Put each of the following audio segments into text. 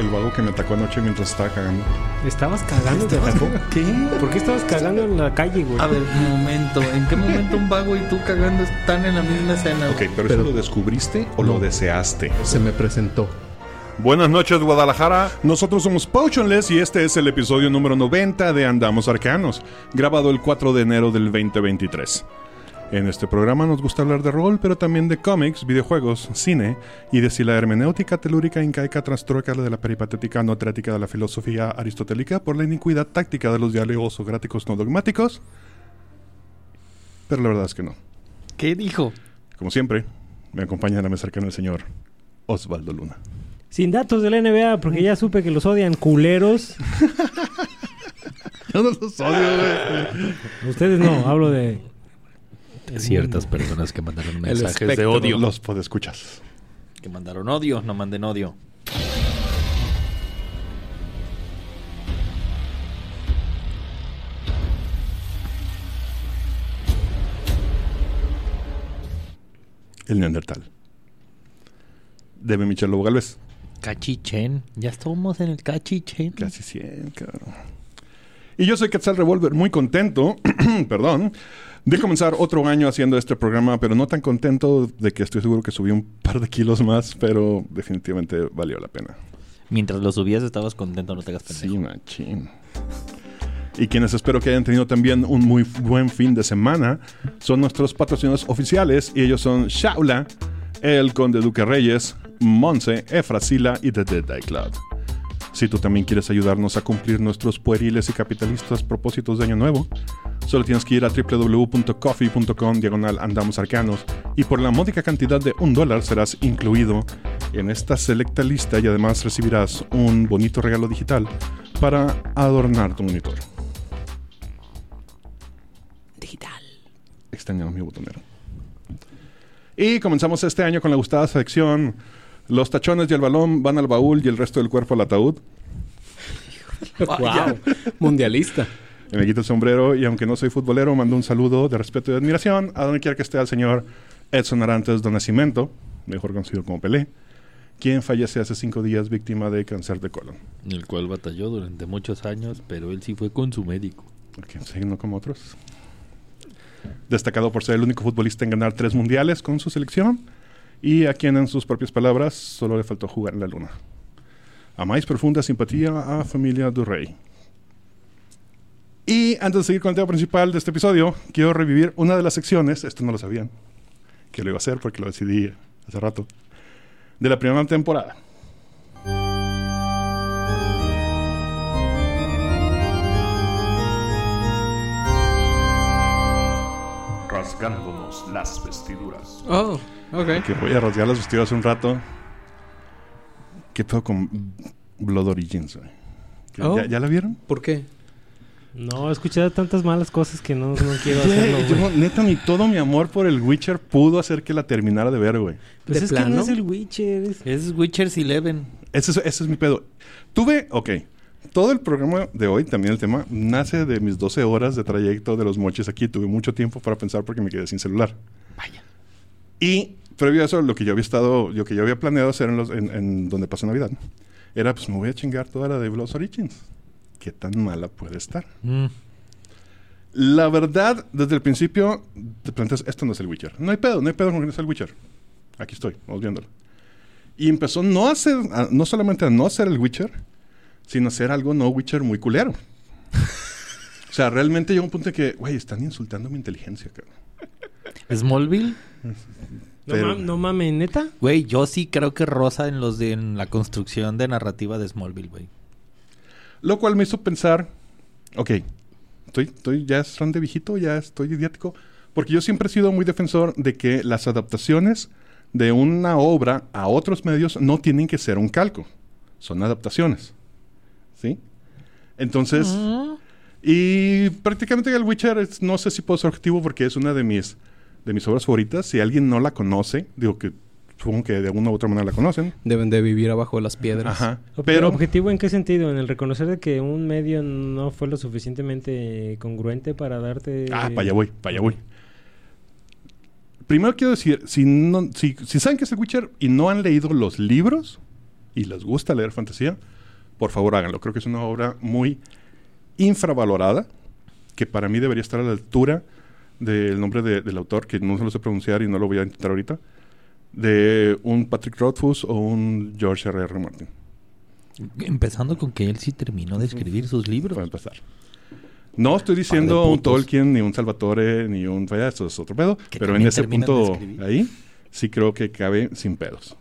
El vago que me atacó anoche mientras estaba cagando. ¿Estabas cagando? ¿Te atacó? ¿Qué? ¿Por qué estabas cagando en la calle, güey? A ver, un momento. ¿En qué momento un vago y tú cagando están en la misma escena? Ok, güey? pero, Pero- ¿eso lo descubriste o lo deseaste? Se me presentó. Buenas noches, Guadalajara. Nosotros somos Potionless y este es el episodio número 90 de Andamos Arcanos, grabado el 4 de enero del 2023. En este programa nos gusta hablar de rol, pero también de cómics, videojuegos, cine y de si la hermenéutica telúrica incaica trastroca de la peripatética no terática de la filosofía aristotélica por la iniquidad táctica de los diálogos socráticos no dogmáticos. Pero la verdad es que no. ¿Qué dijo? Como siempre, me acompaña a la mesa cercana el señor Osvaldo Luna. Sin datos de la NBA, porque ya supe que los odian culeros. No los odio, güey. Ustedes no, hablo de... Ciertas personas que mandaron mensajes de odio. Los podescuchas. Que mandaron odio, no manden odio. El Neandertal. Debe Michel Lobo Galvez. Cachichen. Ya estamos en el cachichen. Casi 100, cabrón. Y yo soy Quetzal Revolver, muy contento, perdón, de comenzar otro año haciendo este programa, pero no tan contento de que estoy seguro que subí un par de kilos más, pero definitivamente valió la pena. Mientras lo subías estabas contento, no te hagas pendejo. Sí, machín. Y quienes espero que hayan tenido también un muy buen fin de semana son nuestros patrocinadores oficiales y ellos son Shaula, el Conde Duque Reyes, Monse, Efrasila y The Dead Eye Cloud. Si tú también quieres ayudarnos a cumplir nuestros pueriles y capitalistas propósitos de año nuevo, solo tienes que ir a www.coffee.com diagonal andamos arcanos y por la módica cantidad de un dólar serás incluido en esta selecta lista y además recibirás un bonito regalo digital para adornar tu monitor. Digital. Extrañamos mi botonero. Y comenzamos este año con la gustada sección Los tachones y el balón van al baúl y el resto del cuerpo al ataúd. wow. Mundialista. Me quito el sombrero y aunque no soy futbolero, mando un saludo de respeto y admiración a donde quiera que esté al señor Edson Arantes do Nascimento, mejor conocido como Pelé, quien fallece hace cinco días víctima de cáncer de colon. El cual batalló durante muchos años, pero él sí fue con su médico. Ok, sí, no como otros. Destacado por ser el único futbolista en ganar tres mundiales con su selección y a quien en sus propias palabras solo le faltó jugar en la luna. A más profunda simpatía a familia du Rey. Y antes de seguir con el tema principal de este episodio, quiero revivir una de las secciones, esto no lo sabían, que lo iba a hacer porque lo decidí hace rato, de la primera temporada. rasgándonos las vestiduras. Oh, ok. Que voy a rasgar las vestiduras un rato. ¿Qué pedo con Blood Origins? güey? ¿Ya- Oh. ¿Ya, ya la vieron? ¿Por qué? No, he escuchado tantas malas cosas que no, no quiero hacerlo, Güey, güey. yo, neta, ni todo mi amor por el Witcher pudo hacer que la terminara de ver, güey. Pues ¿De es que no es el Witcher. es- Es Witcher's Eleven. Ese es, ese es mi pedo. Tuve, ok. Todo el programa de hoy, también el tema, nace de mis 12 horas de trayecto de los moches aquí. Tuve mucho tiempo para pensar porque me quedé sin celular. Vaya. Y previo a eso, lo que yo había estado, lo que yo había planeado hacer en, los, en, en donde pasó Navidad, era pues me voy a chingar toda la de Blood Origins. ¿Qué tan mala puede estar? Mm. La verdad, desde el principio te planteas, esto no es el Witcher. No hay pedo, no hay pedo con que no es el Witcher. Aquí estoy, vamos viéndolo. Y empezó no a ser, a- no solamente a no ser el Witcher, sino a ser algo no Witcher muy culero. o sea, realmente llegó un punto en que, güey, están insultando mi inteligencia, cabrón. ¿Smallville? No, no mames, neta. Güey, yo sí creo que rosa en los de en la construcción de narrativa de Smallville, güey. Lo cual me hizo pensar, ok, estoy, estoy ya es de viejito, ya estoy idiático, porque yo siempre he sido muy defensor de que las adaptaciones de una obra a otros medios no tienen que ser un calco. son adaptaciones. ¿Sí? Entonces, y prácticamente el Witcher es- no sé si puedo ser objetivo porque es una de mis, de mis obras favoritas. Si alguien no la conoce, digo que supongo que de alguna u otra manera la conocen. Deben de vivir abajo de las piedras. Ajá. Pero objetivo en qué sentido? En el reconocer de que un medio no fue lo suficientemente congruente para darte. ah, para allá voy, para allá voy. Primero quiero decir, si, no, si, si saben que es el Witcher y no han leído los libros y les gusta leer fantasía, por favor háganlo. Creo que es una obra muy infravalorada, que para mí debería estar a la altura del nombre de- del autor, que no se lo sé pronunciar y no lo voy a intentar ahorita, de un Patrick Rothfuss o un George R. R. Martin, Empezando con que él sí terminó de escribir sus libros. para empezar. No estoy diciendo un. Tolkien, ni un Salvatore, ni un... Vaya, eso es otro pedo. Que Pero en ese punto ahí, sí creo que cabe sin pedos.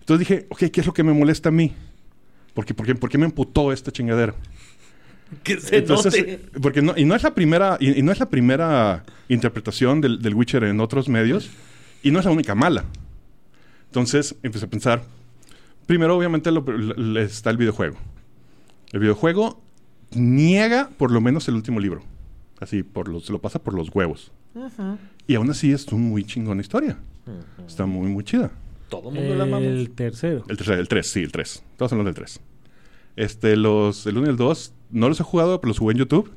Entonces dije, ok, ¿qué es lo que me molesta a mí? Porque, porque, ¿Por qué me emputó esta chingadera? Que Entonces, porque no, y no es la primera, y, y no es la primera interpretación del, del Witcher en otros medios, y no es la única mala. Entonces empecé a pensar. Primero, obviamente, lo- lo- está el videojuego. El videojuego niega por lo menos el último libro. Así, por los, se lo pasa por los huevos. Y aún así es una muy chingona historia. Está muy, muy chida. Todo el mundo la amamos. El tercero. El 3, el 3, sí, el 3. Todos hablando del 3. Este, los, el 1 y el 2, no los he jugado, pero los jugué en YouTube.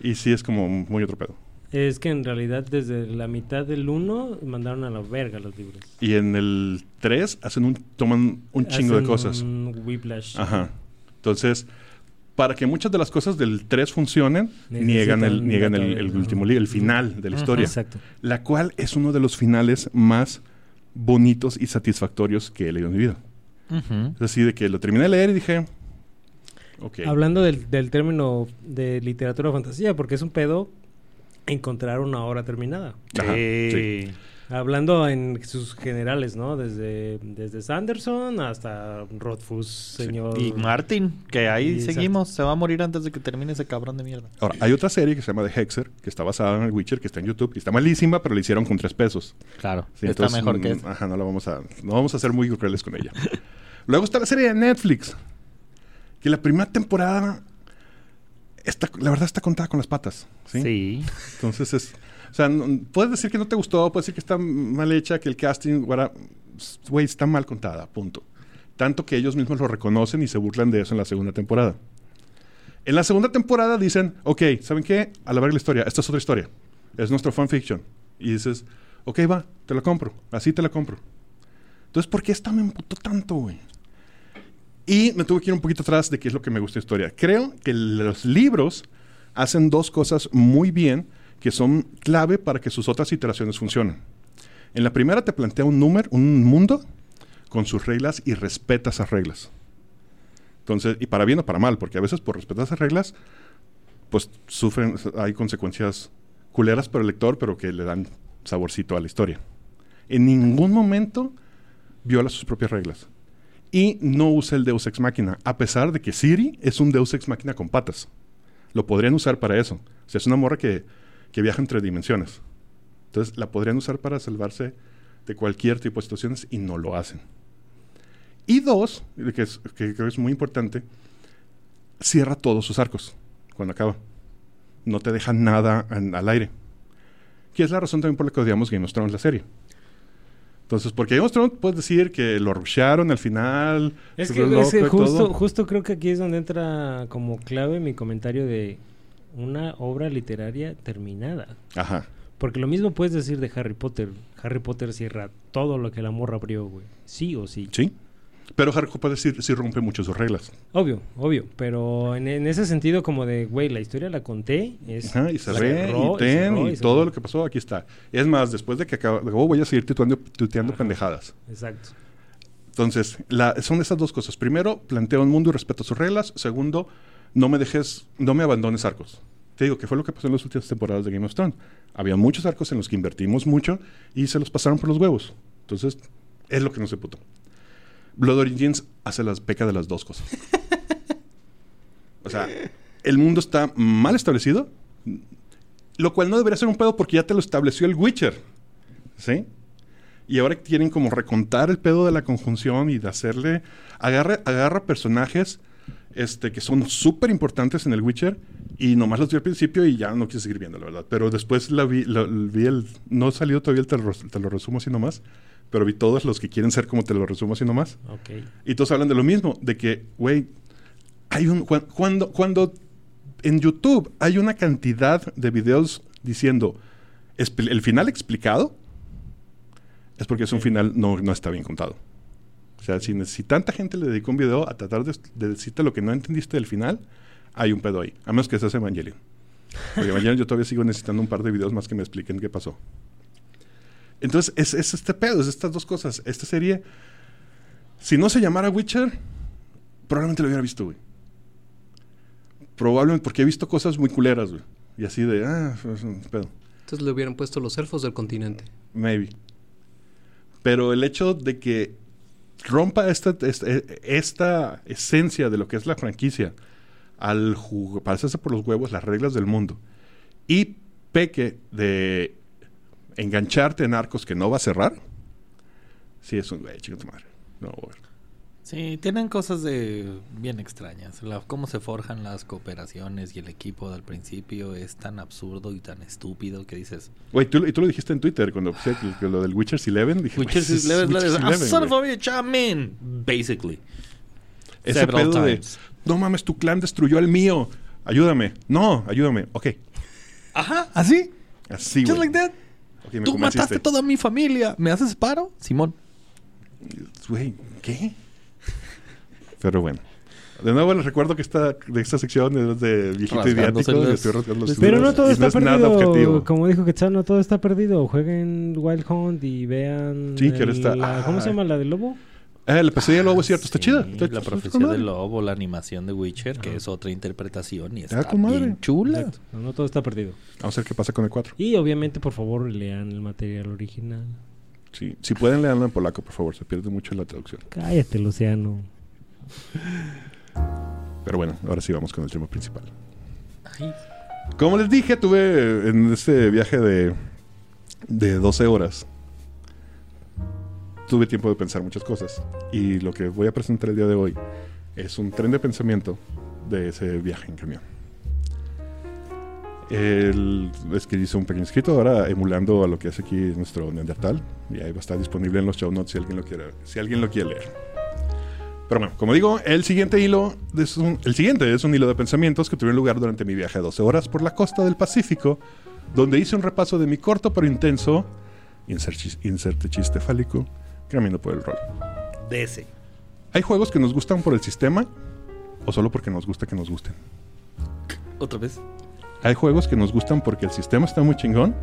Y sí es como muy otro pedo. Es que en realidad desde la mitad del 1 mandaron a la verga los libros. Y en el 3 hacen un, toman un chingo de Hacen cosas. Un whiplash. Ajá. Entonces, para que muchas de las cosas del 3 funcionen, Necesitan niegan el, niegan el, el último libro, el final de la Ajá. historia. Exacto. La cual es uno de los finales más bonitos y satisfactorios que he leído en mi vida. Ujú. Es así de que lo terminé de leer y dije... Ok. Hablando del, del término de literatura fantasía, porque es un pedo encontrar una obra terminada. Ajá, Sí. sí. Hablando en sus generales, ¿no? Desde, desde Sanderson hasta Rothfuss, señor. Y Martin, que ahí exacto. seguimos. Se va a morir antes de que termine ese cabrón de mierda. Ahora, hay otra serie que se llama The Hexer, que está basada en el Witcher, que está en YouTube, y está malísima, pero la hicieron con tres pesos. Claro. Sí, está entonces, mejor que mm, eso. Ajá, no la vamos a, no vamos a ser muy crueles con ella. Luego está la serie de Netflix, que la primera temporada, está, la verdad está contada con las patas. ¿sí? Sí. Entonces es, o sea, no- puedes decir que no te gustó, puedes decir que está mal hecha, que el casting, güey, está mal contada, punto. Tanto que ellos mismos lo reconocen y se burlan de eso en la segunda temporada. En la segunda temporada dicen, ok, ¿saben qué? A la verga la historia, esta es otra historia. Es nuestro fanfiction. Y dices, ok, va, te la compro, así te la compro. Entonces, ¿por qué esta me emputó tanto, güey? Y me tuve que ir un poquito atrás de qué es lo que me gusta de historia. Creo que los libros hacen dos cosas muy bien que son clave para que sus otras iteraciones funcionen. En la primera te plantea un número, un mundo con sus reglas y respeta esas reglas. Entonces, y para bien o para mal, porque a veces por respetar esas reglas, pues sufren, hay consecuencias culeras para el lector, pero que le dan saborcito a la historia. En ningún momento viola sus propias reglas. Y no usa el Deus Ex Machina, a pesar de que Siri es un Deus Ex Machina con patas. Lo podrían usar para eso. O es una morra que, que viaja entre dimensiones. Entonces, la podrían usar para salvarse de cualquier tipo de situaciones y no lo hacen. Y dos, que, creo que es muy importante, cierra todos sus arcos cuando acaba. No te deja nada al aire. Que es la razón también por la que odiamos Game of Thrones, la serie. Entonces, porque Game of Thrones puedes decir que lo rushearon al final. Es que, es que justo, justo creo que aquí es donde entra como clave mi comentario de una obra literaria terminada. Ajá. Porque lo mismo puedes decir de Harry Potter. Harry Potter cierra todo lo que la morra abrió, güey. Sí o sí. Sí. Pero Harry Potter sí, sí rompe mucho sus reglas. Obvio, obvio. Pero en, en ese sentido como de, güey, la historia la conté. Es, Ajá, y ve, cerró, y ten, cerró, y, se todo lo que pasó, aquí está. Es más, después de que acabo, acabo, voy a seguir tuiteando Ajá. pendejadas. Exacto. Entonces, la- son esas dos cosas. Primero, planteo un mundo y respeto sus reglas. Segundo, no me dejes, no me abandones arcos. Te digo, que fue lo que pasó en las últimas temporadas de Game of Thrones. Había muchos arcos en los que invertimos mucho y se los pasaron por los huevos. Entonces, es lo que no se puto. Blood Origins hace las peca de las dos cosas. o sea, el mundo está mal establecido, lo cual no debería ser un pedo porque ya te lo estableció el Witcher. ¿Sí? Y ahora quieren como recontar el pedo de la conjunción y de hacerle... Agarra, agarra personajes este, que son súper importantes en el Witcher y nomás los vi al principio y ya no quise seguir viendo, la verdad. Pero después la vi, la- vi el... No salió todavía el te lo, te lo resumo así nomás, pero vi todos los que quieren ser como te lo resumo así nomás. Y todos hablan de lo mismo, de que, güey, hay un... cuan- Cuando, cuando en YouTube hay una cantidad de videos diciendo el final explicado, es porque es un final no, no está bien contado. O sea, si, si tanta gente le dedicó un video a tratar de, de decirte lo que no entendiste del final, hay un pedo ahí. A menos que seas Evangelion. Porque Evangelion yo todavía sigo necesitando un par de videos más que me expliquen qué pasó. Entonces, es, es este pedo, es estas dos cosas. Esta serie, si no se llamara Witcher, probablemente lo hubiera visto, güey. Probablemente porque he visto cosas muy culeras, güey. Y así de, ah, es un pedo. Entonces le hubieran puesto los elfos del continente. Maybe. Pero el hecho de que rompa esta, esta, esta esencia de lo que es la franquicia al hacerse por los huevos las reglas del mundo y peque de engancharte en arcos que no va a cerrar, sí es un güey, chica tu madre. No, güey. Sí, tienen cosas de bien extrañas. La- cómo se forjan las cooperaciones y el equipo del principio es tan absurdo y tan estúpido que dices... Güey, tú, y tú lo dijiste en Twitter cuando puse que, que lo del Witcher's Eleven. Dije, Witcher's "Güey, es Eleven, Witcher's ah, Eleven, son of basically. Ese Several pedo de, times. no mames, tu clan destruyó el mío. Ayúdame. No, ayúdame. Ok. Ajá, así. Así, Just güey. like that. Me Tú convenciste. mataste toda mi familia. ¿Me haces paro? Simón. Güey, ¿qué? Pero bueno. De nuevo les recuerdo que esta, de esta sección es de viejito Rasgándose idiático. y los- estoy rasgando los Pero no todo está es nada perdido. objetivo. Como dijo Quetzal, no todo está perdido. Jueguen Wild Hunt y vean. Sí, que el- está- la- ¿Cómo se llama? ¿La del lobo? Ah, la pesadilla del lobo es cierto, está Sí, chida. Está- La profecía del lobo, la animación de Witcher, que es otra interpretación y Está está bien chula. Exacto. No, no todo está perdido. Vamos a ver qué pasa con el 4. Y obviamente, por favor, lean el material original. Sí. Si pueden leerlo en polaco, por favor. Se pierde mucho en la traducción. Cállate, Luciano. Pero bueno, ahora sí vamos con el tema principal. Ay, Como les dije, tuve en este viaje de, de 12 horas. Tuve tiempo de pensar muchas cosas. Y lo que voy a presentar el día de hoy es un tren de pensamiento de ese viaje en camión. Es que hice un pequeño escrito ahora emulando a lo que hace aquí nuestro Neandertal. Y ahí va a estar disponible en los show notes si alguien lo quiere, si alguien lo quiere leer. Pero bueno, como digo, el siguiente hilo es un, el siguiente es un hilo de pensamientos que tuvieron lugar durante mi viaje de 12 horas por la costa del Pacífico, donde hice un repaso de mi corto pero intenso, inserte chiste fálico, camino por el rol. ese. ¿Hay juegos que nos gustan por el sistema o solo porque nos gusta que nos gusten? Otra vez. ¿Hay juegos que nos gustan porque el sistema está muy chingón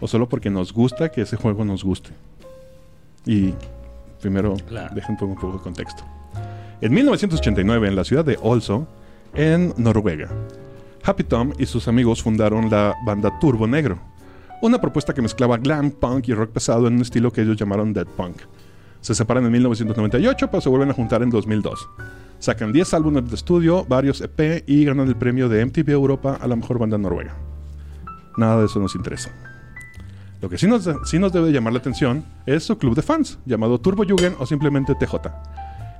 o solo porque nos gusta que ese juego nos guste? Y primero, Claro. dejen un poco de contexto. En 1989, en la ciudad de Oslo, en Noruega, Happy Tom y sus amigos fundaron la banda Turbo Negro, una propuesta que mezclaba glam, punk y rock pesado en un estilo que ellos llamaron dead punk. Se separan en 1998, pero se vuelven a juntar en 2002. Sacan 10 álbumes de estudio, varios EP y ganan el premio de MTV Europa a la mejor banda noruega. Nada de eso nos interesa. Lo que sí nos, sí nos debe llamar la atención es su club de fans, llamado Turbo Jugend o simplemente TJ,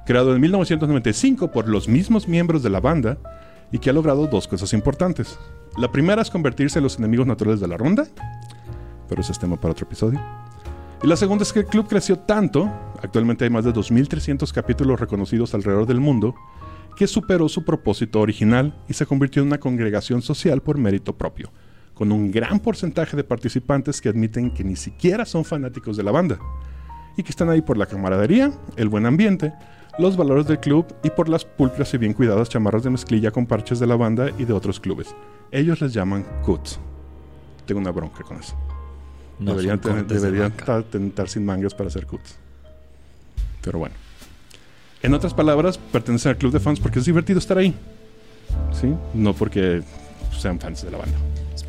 creado en 1995 por los mismos miembros de la banda y que ha logrado dos cosas importantes. La primera es convertirse en los enemigos naturales de la ronda, pero ese es tema para otro episodio. Y la segunda es que el club creció tanto, actualmente hay más de 2.300 capítulos reconocidos alrededor del mundo, que superó su propósito original y se convirtió en una congregación social por mérito propio, con un gran porcentaje de participantes que admiten que ni siquiera son fanáticos de la banda, y que están ahí por la camaradería, el buen ambiente, los valores del club y por las pulcras y bien cuidadas chamarras de mezclilla con parches de la banda y de otros clubes. Ellos les llaman cuts. Tengo una bronca con eso. No deberían tener- de deberían ta- tentar sin mangas para hacer cuts. Pero bueno. En otras palabras, pertenecen al club de fans porque es divertido estar ahí. ¿Sí? No porque sean fans de la banda.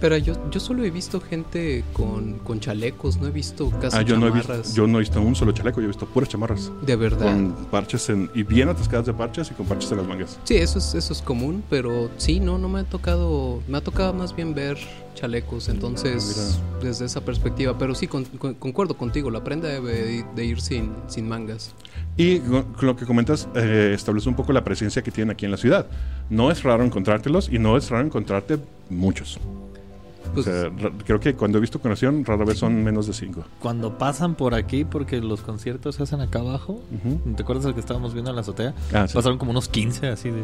Espera, yo, yo solo he visto gente con, con chalecos, no he visto casi Ah, yo no, he chamarras. visto, yo no he visto un solo chaleco, yo he visto puras chamarras. De verdad. Con parches en, y bien atascadas de parches y con parches en las mangas. Sí, eso es, eso es común, pero sí, no, no me ha tocado, me ha tocado más bien ver chalecos, entonces, desde esa perspectiva, pero sí, con- con- concuerdo contigo, la prenda debe de ir sin, sin mangas. Y con lo que comentas, eh, establece un poco la presencia que tienen aquí en la ciudad. No es raro encontrártelos y no es raro encontrarte muchos. Pues, o sea, creo que cuando he visto conexión, rara vez son menos de cinco. Cuando pasan por aquí, porque los conciertos se hacen acá abajo, Ujú. ¿te acuerdas el que estábamos viendo en la azotea? Ah, sí. Pasaron como unos 15 así de...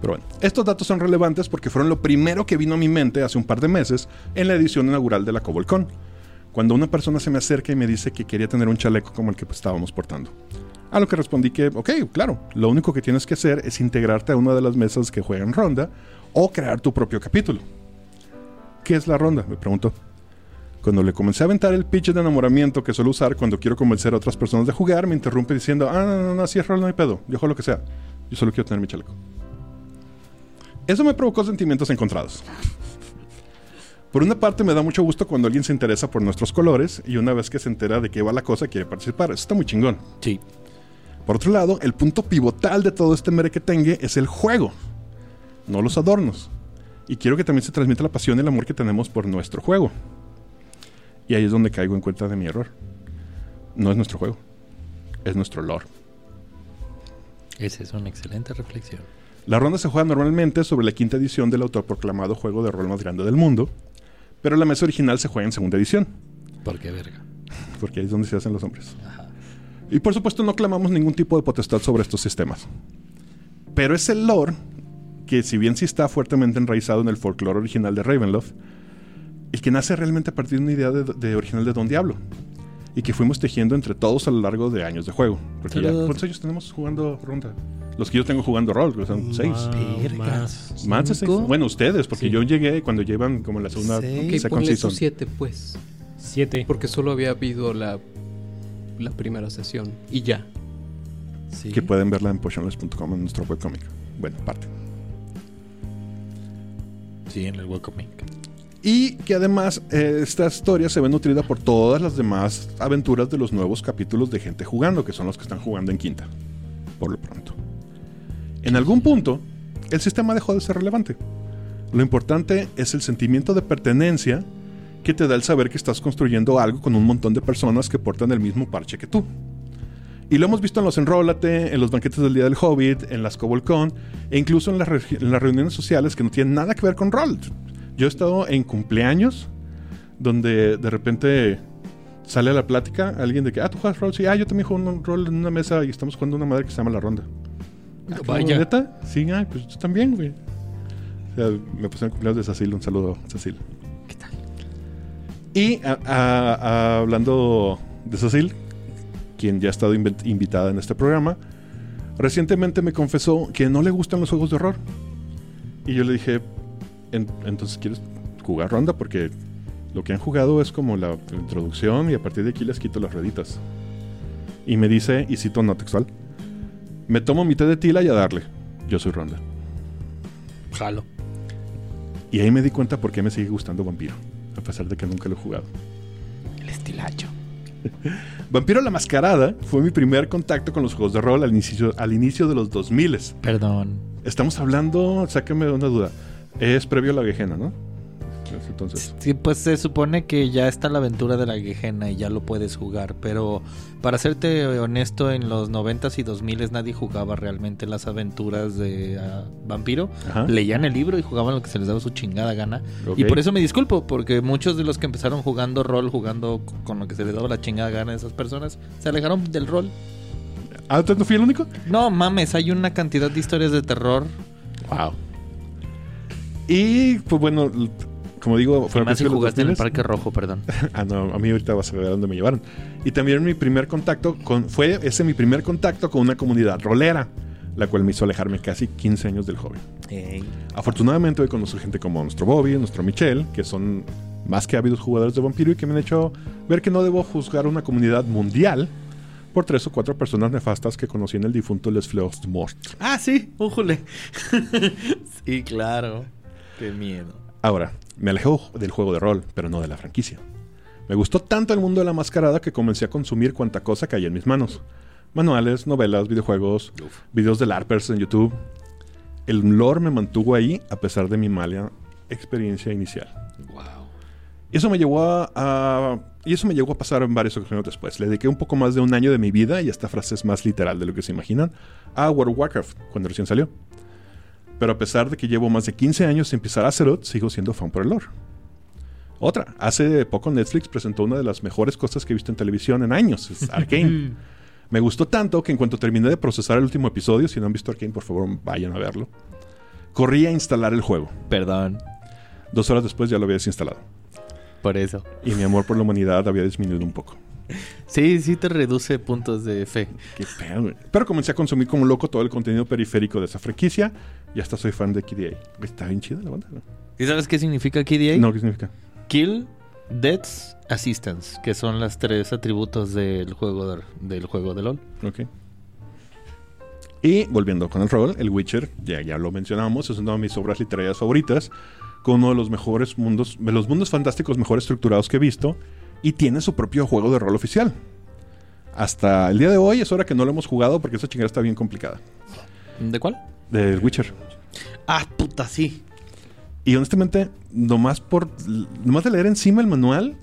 Pero bueno, estos datos son relevantes porque fueron lo primero que vino a mi mente hace un par de meses en la edición inaugural de la Cobolcon. Cuando una persona se me acerca y me dice que quería tener un chaleco como el que pues, estábamos portando. A lo que respondí que, ok, claro, lo único que tienes que hacer es integrarte a una de las mesas que juegan ronda o crear tu propio capítulo. ¿Qué es la ronda? Me preguntó. Cuando le comencé a aventar el pitch de enamoramiento que suelo usar cuando quiero convencer a otras personas de jugar, me interrumpe diciendo, ah, no, no, no, así es rol, no hay pedo, yo juego lo que sea. Yo solo quiero tener mi chaleco. Eso me provocó sentimientos encontrados. Por una parte me da mucho gusto cuando alguien se interesa por nuestros colores y una vez que se entera de qué va la cosa quiere participar. Eso está muy chingón. Sí. Por otro lado, el punto pivotal de todo este merequetengue es el juego, no los adornos. Y quiero que también se transmita la pasión y el amor que tenemos por nuestro juego. Y ahí es donde caigo en cuenta de mi error. No es nuestro juego, es nuestro lore. Esa es una excelente reflexión. La ronda se juega normalmente sobre la quinta edición del autoproclamado juego de rol más grande del mundo, pero la mesa original se juega en segunda edición, ¿Por qué verga? porque ahí es donde se hacen los hombres. Ajá. Y por supuesto no clamamos ningún tipo de potestad sobre estos sistemas. Pero es el lore que si bien sí está fuertemente enraizado en el folclore original de Ravenloft, el que nace realmente a partir de una idea de, de original de Don Diablo. Y que fuimos tejiendo entre todos a lo largo de años de juego. Porque ya. ¿cuántos años tenemos jugando ronda? Los que yo tengo jugando rol, que son seis. Vergas. Más de seis. Bueno, ustedes, porque Sí. yo llegué cuando llevan como la segunda Seis. ok, ponle season. siete, pues, Siete. porque solo había habido la, la primera sesión y ya. Sí. Que pueden verla en potionless.com en nuestro webcomic. Bueno, parte. En el. Y que además eh, esta historia se ve nutrida por todas las demás aventuras de los nuevos capítulos de gente jugando, que son los que están jugando en quinta, por lo pronto. En algún punto, el sistema dejó de ser relevante. Lo importante es el sentimiento de pertenencia que te da el saber que estás construyendo algo con un montón de personas que portan el mismo parche que tú. Y lo hemos visto en los Enrólate, en los banquetes del Día del Hobbit, en las Cobolcon, e incluso en las, en las reuniones sociales que no tienen nada que ver con rol. Yo he estado en cumpleaños donde de repente sale a la plática alguien de que, ah, tú juegas rol, sí, ah, yo también juego un rol en una mesa y estamos jugando una madre que se llama La Ronda. Ah, Vaya. ¿Neta? Sí, ah, pues yo también, güey. O sea, me puse en el cumpleaños de Cecil, un saludo Cecil. ¿Qué tal? Y a- a- a- hablando de Cecil, quien ya ha estado invi- invitada en este programa, recientemente me confesó que no le gustan los juegos de horror. Y yo le dije, "En- entonces quieres jugar ronda porque lo que han jugado es como la introducción y a partir de aquí les quito las rueditas. Y me dice, y cito no textual, me tomo mi té de tila y a darle. Yo soy ronda. Jalo. Y ahí me di cuenta por qué me sigue gustando Vampiro, a pesar de que nunca lo he jugado. El estilacho. Vampiro la Mascarada fue mi primer contacto con los juegos de rol al inicio, al inicio de los 2000. Perdón. Estamos hablando, sáqueme de una duda, es previo a la Gejena, ¿no? Entonces, Sí, pues se supone que ya está la aventura de la Gehenna y ya lo puedes jugar, pero para serte honesto, en los 90s y 2000s nadie jugaba realmente las aventuras de ah, Vampiro. Ajá. Leían el libro y jugaban lo que se les daba su chingada gana. Y por eso me disculpo, porque muchos de los que empezaron jugando rol, jugando con lo que se les daba la chingada gana a esas personas, se alejaron del rol. ¿Ah, no fui el único? No mames, hay una cantidad de historias de terror. Wow. Y, pues bueno, como digo, fue Más si jugaste en el 2000s. Parque Rojo, perdón. Ah, no, a mí ahorita vas a ver a dónde me llevaron. Y también mi primer contacto con, fue ese mi primer contacto con una comunidad rolera, la cual me hizo alejarme casi 15 años del hobby. Afortunadamente hoy conozco gente como nuestro Bobby, nuestro Michelle, que son más que ávidos jugadores de vampiro y que me han hecho ver que no debo juzgar una comunidad mundial por tres o cuatro personas nefastas que conocí en el difunto Les Fleurs Mort. Ah, sí, újule. sí, claro. Qué miedo. Ahora, me alejé del juego de rol, pero no de la franquicia. Me gustó tanto el mundo de la mascarada que comencé a consumir cuanta cosa caía en mis manos. Manuales, novelas, videojuegos, videos de LARPers en YouTube. El lore me mantuvo ahí a pesar de mi mala experiencia inicial. Wow. Y eso me llevó a, a- y eso me llegó a pasar en varias ocasiones después. Le dediqué un poco más de un año de mi vida, y esta frase es más literal de lo que se imaginan, a World of Warcraft, cuando recién salió. Pero a pesar de que llevo más de 15 años sin pisar Azeroth, sigo siendo fan por el lore. Otra, hace poco Netflix presentó una de las mejores cosas que he visto en televisión en años, es Arkane. Me gustó tanto que en cuanto terminé de procesar el último episodio, si no han visto Arkane, por favor vayan a verlo. Corrí a instalar el juego. Perdón Dos horas después ya lo había desinstalado. por eso. Y mi amor por la humanidad había disminuido un poco. Sí, sí te reduce puntos de fe. Qué pedo, güey. Pero comencé a consumir como loco todo el contenido periférico de esa franquicia. Y hasta soy fan de KDA. Está bien chida la banda. ¿no? ¿Y sabes qué significa KDA? No, ¿qué significa? Kill, Deaths, Assistance, que son las tres atributos del juego de, del juego de LOL. Ok. Y volviendo con el rol, el Witcher, ya, ya lo mencionamos, es una de mis obras literarias favoritas, con uno de los mejores mundos, de los mundos fantásticos mejor estructurados que he visto, y tiene su propio juego de rol oficial. Hasta el día de hoy es hora que no lo hemos jugado porque esa chingada está bien complicada. ¿De cuál? Del Witcher. Ah, puta, sí. Y honestamente, nomás por nomás de leer encima el manual,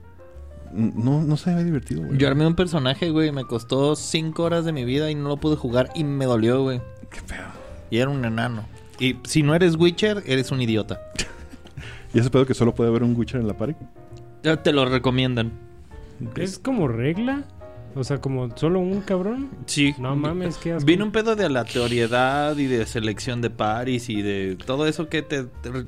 no, no se ve divertido, güey. Yo armé un personaje, güey, me costó cinco horas de mi vida y no lo pude jugar y me dolió, güey. Qué feo. Y era un enano. Y si no eres Witcher, eres un idiota. Y ese pedo que solo puede haber un Witcher en la party. Ya te lo recomiendan. ¿Es como regla? O sea, como solo un cabrón. Sí. No mames, qué asco. Vino un pedo de aleatoriedad y de selección de paris y de todo eso que te, te-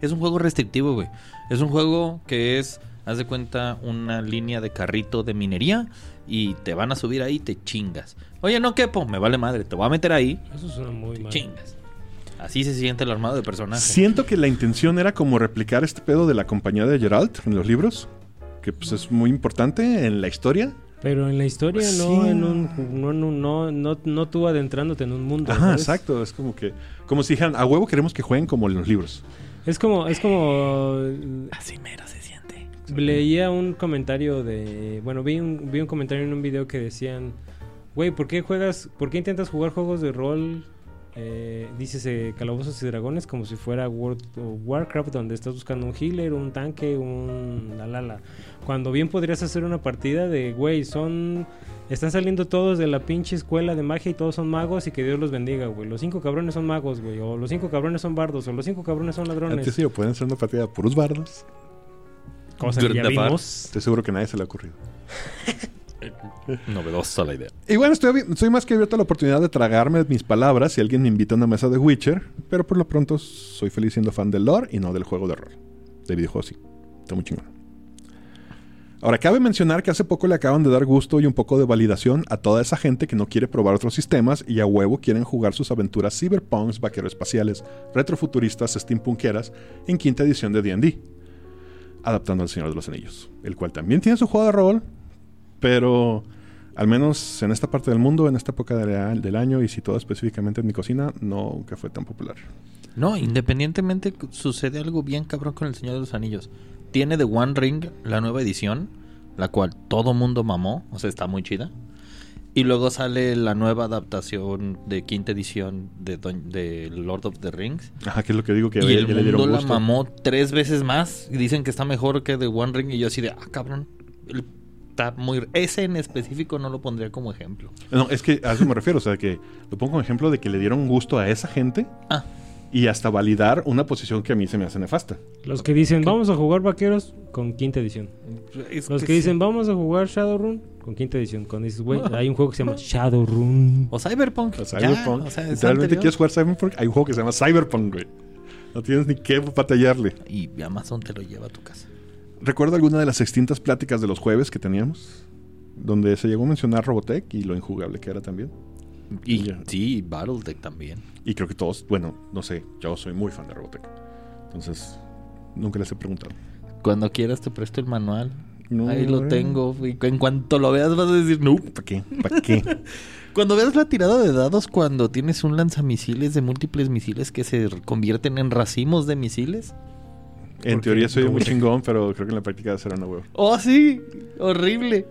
Es un juego restrictivo, güey. Es un juego que es, haz de cuenta, una línea de carrito de minería y te van a subir ahí y te chingas. Oye, no quepo, me vale madre, te voy a meter ahí, Eso suena muy mal. chingas. Así se siente el armado de personaje. Siento que la intención era como replicar este pedo de la compañía de Geralt en los libros, que pues es muy importante en la historia. Pero en la historia, Pues no, sí. en un, no, no, no, no tú adentrándote en un mundo. Ajá, ¿sabes? exacto. Es como que, como si dijeran, a huevo queremos que jueguen como en los libros. Es como, es como Así mero se siente. leía un comentario de, bueno, vi un, vi un comentario en un video que decían, güey, ¿por qué juegas, por qué intentas jugar juegos de rol? Eh, dices eh, calabozos y dragones como si fuera World of Warcraft donde estás buscando un healer, un tanque, un la la la. Cuando bien podrías hacer una partida de, güey, son están saliendo todos de la pinche escuela de magia y todos son magos y que Dios los bendiga, güey. Los cinco cabrones son magos, güey, o los cinco cabrones son bardos, o los cinco cabrones son ladrones. Antes sí, o pueden ser una partida de puros bardos. Cosa que ya vimos. Estoy seguro que nadie se le ha ocurrido. Novedosa la idea. Y bueno, estoy, soy más que abierto a la oportunidad de tragarme mis palabras si alguien me invita a una mesa de Witcher, pero por lo pronto soy feliz siendo fan del lore y no del juego de rol. De videojuegos sí. Está muy chingón. Ahora, cabe mencionar que hace poco le acaban de dar gusto y un poco de validación a toda esa gente que no quiere probar otros sistemas y a huevo quieren jugar sus aventuras cyberpunks, vaqueroespaciales, retrofuturistas, steampunkeras en quinta edición de D&D, adaptando al Señor de los Anillos, el cual también tiene su juego de rol, pero al menos en esta parte del mundo, en esta época de- del año y si todo específicamente en mi cocina, nunca fue tan popular. No, independientemente sucede algo bien cabrón con el Señor de los Anillos. Tiene The One Ring, la nueva edición, la cual todo mundo mamó, o sea, está muy chida. Y luego sale la nueva adaptación de quinta edición de, Don- de Lord of the Rings. Ajá, que es lo que digo que y ya- el ya le dieron mundo la gusto. mamó tres veces más. Y dicen que está mejor que The One Ring. Y yo así de, ah, cabrón. el- Está muy... Ese en específico no lo pondría como ejemplo. No, es que a eso me refiero, o sea, que lo pongo como ejemplo de que le dieron gusto a esa gente Ah, y hasta validar una posición que a mí se me hace nefasta. Los que dicen, vamos a jugar vaqueros con quinta edición. es Los que, dicen, vamos a jugar Shadowrun con quinta edición. Cuando dices, güey, hay un juego que se llama Shadowrun. O Cyberpunk. O ya, Cyberpunk. o sea, Literalmente anterior. quieres jugar Cyberpunk, hay un juego que se llama Cyberpunk, güey. No tienes ni qué batallarle. Y Amazon te lo lleva a tu casa. Recuerdo alguna de las extintas pláticas de los jueves que teníamos, donde se llegó a mencionar Robotech y lo injugable que era también. Y sí, Battletech también. Y creo que todos, bueno, no sé, yo soy muy fan de Robotech. Entonces, nunca les he preguntado. Cuando quieras te presto el manual. No, Ahí lo eh. tengo. Y en cuanto lo veas vas a decir, no. ¿Para qué? ¿Para qué? Cuando veas la tirada de dados, cuando tienes un lanzamisiles de múltiples misiles que se convierten en racimos de misiles. En teoría soy muy ¿cómo? chingón, pero creo que en la práctica será una huevo. Oh, sí. Horrible.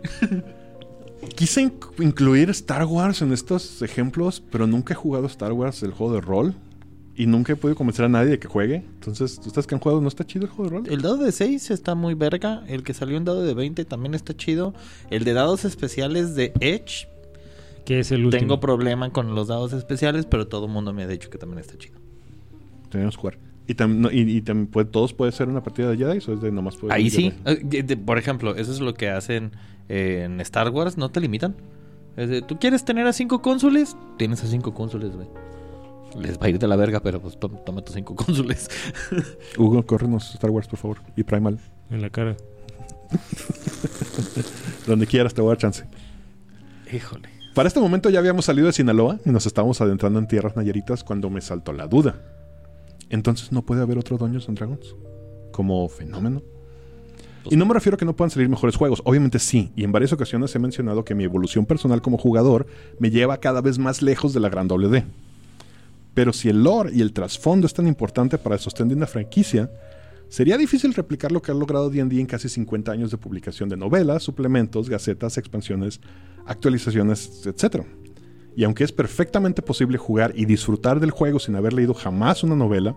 Quise inc- incluir Star Wars en estos ejemplos, pero nunca he jugado Star Wars, el juego de rol. Y nunca he podido convencer a nadie de que juegue. Entonces, ¿ustedes que han jugado no está chido el juego de rol? El dado de 6 está muy verga. El que salió en dado de 20 también está chido. El de dados especiales de Edge. Que es el último. Tengo problema con los dados especiales, pero todo el mundo me ha dicho que también está chido. Tenemos que jugar. Y, tam- no- y, y tam- puede- todos puede ser una partida de Jedi, o es de nomás puede Ahí sí. Jedi? De- Por ejemplo, eso es lo que hacen eh, en Star Wars. No te limitan. Es de, ¿Tú quieres tener a cinco cónsules? Tienes a cinco cónsules, güey. Les va a ir de la verga, pero pues to- toma tus cinco cónsules. Hugo, córrenos Star Wars, por favor. Y Primal. En la cara. Donde quieras te voy a dar chance. Híjole. Para este momento ya habíamos salido de Sinaloa y nos estábamos adentrando en tierras nayaritas cuando me saltó la duda. Entonces no puede haber otro Dungeons and Dragons como fenómeno. Y no me refiero a que no puedan salir mejores juegos, obviamente sí, y en varias ocasiones he mencionado que mi evolución personal como jugador me lleva cada vez más lejos de la gran WD. Pero si el lore y el trasfondo es tan importante para el sostén de una franquicia, sería difícil replicar lo que ha logrado D&D en casi 50 años de publicación de novelas, suplementos, gacetas, expansiones, actualizaciones, etc. Y aunque es perfectamente posible jugar y disfrutar del juego sin haber leído jamás una novela,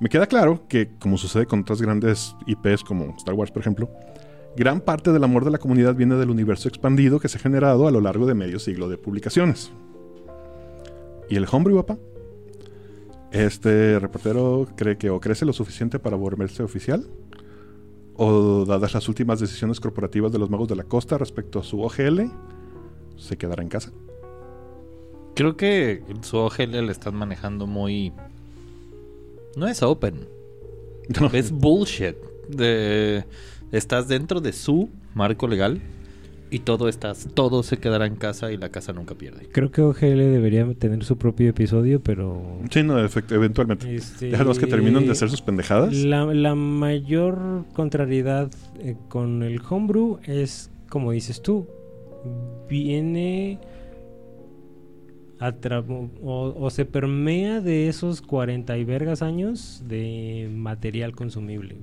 me queda claro que, como sucede con otras grandes IPs como Star Wars, por ejemplo, gran parte del amor de la comunidad viene del universo expandido que se ha generado a lo largo de medio siglo de publicaciones. ¿Y el homebrew, papá? Este reportero cree que o crece lo suficiente para volverse oficial, o dadas las últimas decisiones corporativas de los magos de la costa respecto a su OGL, se quedará en casa. Creo que su OGL le están manejando muy... No es open. Es bullshit. De... Estás dentro de su marco legal y todo estás, todo se quedará en casa y la casa nunca pierde. Creo que OGL debería tener su propio episodio, pero... Sí, no, eventualmente. Este, Déjanos que terminen de hacer sus pendejadas. La, la mayor contrariedad eh, con el homebrew es, como dices tú, viene o, se permea de esos 40 y vergas años de material consumible.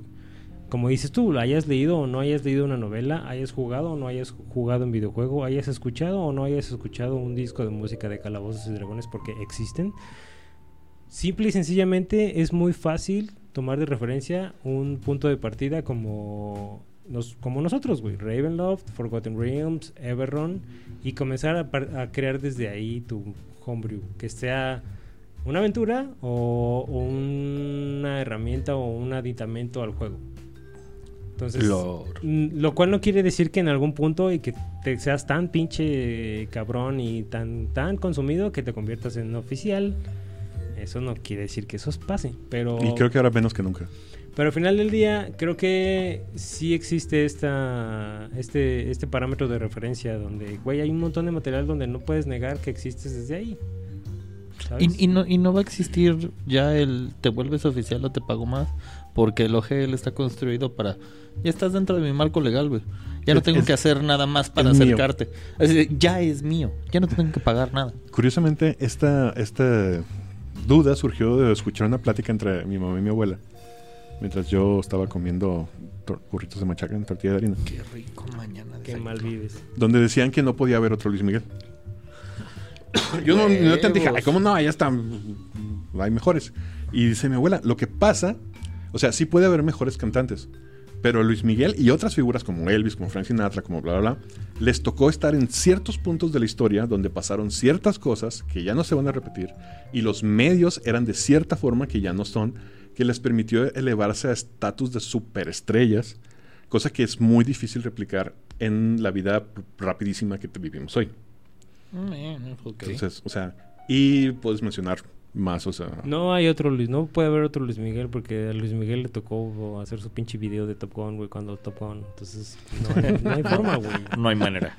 Como dices tú, hayas leído o no hayas leído una novela, hayas jugado o no hayas jugado un videojuego, hayas escuchado o no hayas escuchado un disco de música de calabozos y dragones porque existen. Simple y sencillamente es muy fácil tomar de referencia un punto de partida como, nos, como nosotros, güey. Ravenloft, Forgotten Realms, Everron. Y comenzar a, a crear desde ahí tu homebrew. Que sea una aventura o, o una herramienta o un aditamento al juego. Entonces, Lore. Mm, Lo cual no quiere decir que en algún punto y que te seas tan pinche cabrón y tan tan consumido que te conviertas en oficial. Eso no quiere decir que eso pase, pero Y creo que ahora menos que nunca. Pero al final del día creo que sí existe esta este este parámetro de referencia donde güey hay un montón de material donde no puedes negar que existes desde ahí. Y, y no, y no va a existir ya el te vuelves oficial o te pago más, porque el OGL está construido para... Ya estás dentro de mi marco legal, güey. Ya no tengo es- que hacer nada más para acercarte. Es decir, ya es mío. Ya no te tengo que pagar nada. Curiosamente, esta, esta duda surgió de escuchar una plática entre mi mamá y mi abuela. Mientras yo estaba comiendo burritos de machaca en tortilla de harina. Qué rico mañana. Qué mal vives. Donde decían que no podía haber otro Luis Miguel. yo no, no te dije, ay, ¿cómo no? Ya están. Hay mejores. Y dice mi abuela, lo que pasa, o sea, sí puede haber mejores cantantes. Pero Luis Miguel y otras figuras como Elvis, como Frank Sinatra, como bla, bla, bla, les tocó estar en ciertos puntos de la historia donde pasaron ciertas cosas que ya no se van a repetir y los medios eran de cierta forma que ya no son, que les permitió elevarse a estatus de superestrellas, cosa que es muy difícil replicar en la vida rapidísima que te vivimos hoy. Mm. Entonces, o sea, y puedes mencionar más, o sea, No hay otro Luis, no puede haber otro Luis Miguel porque a Luis Miguel le tocó hacer su pinche video de Top Gun, güey, cuando Top Gun. Entonces, no hay, no hay forma, güey. No hay manera.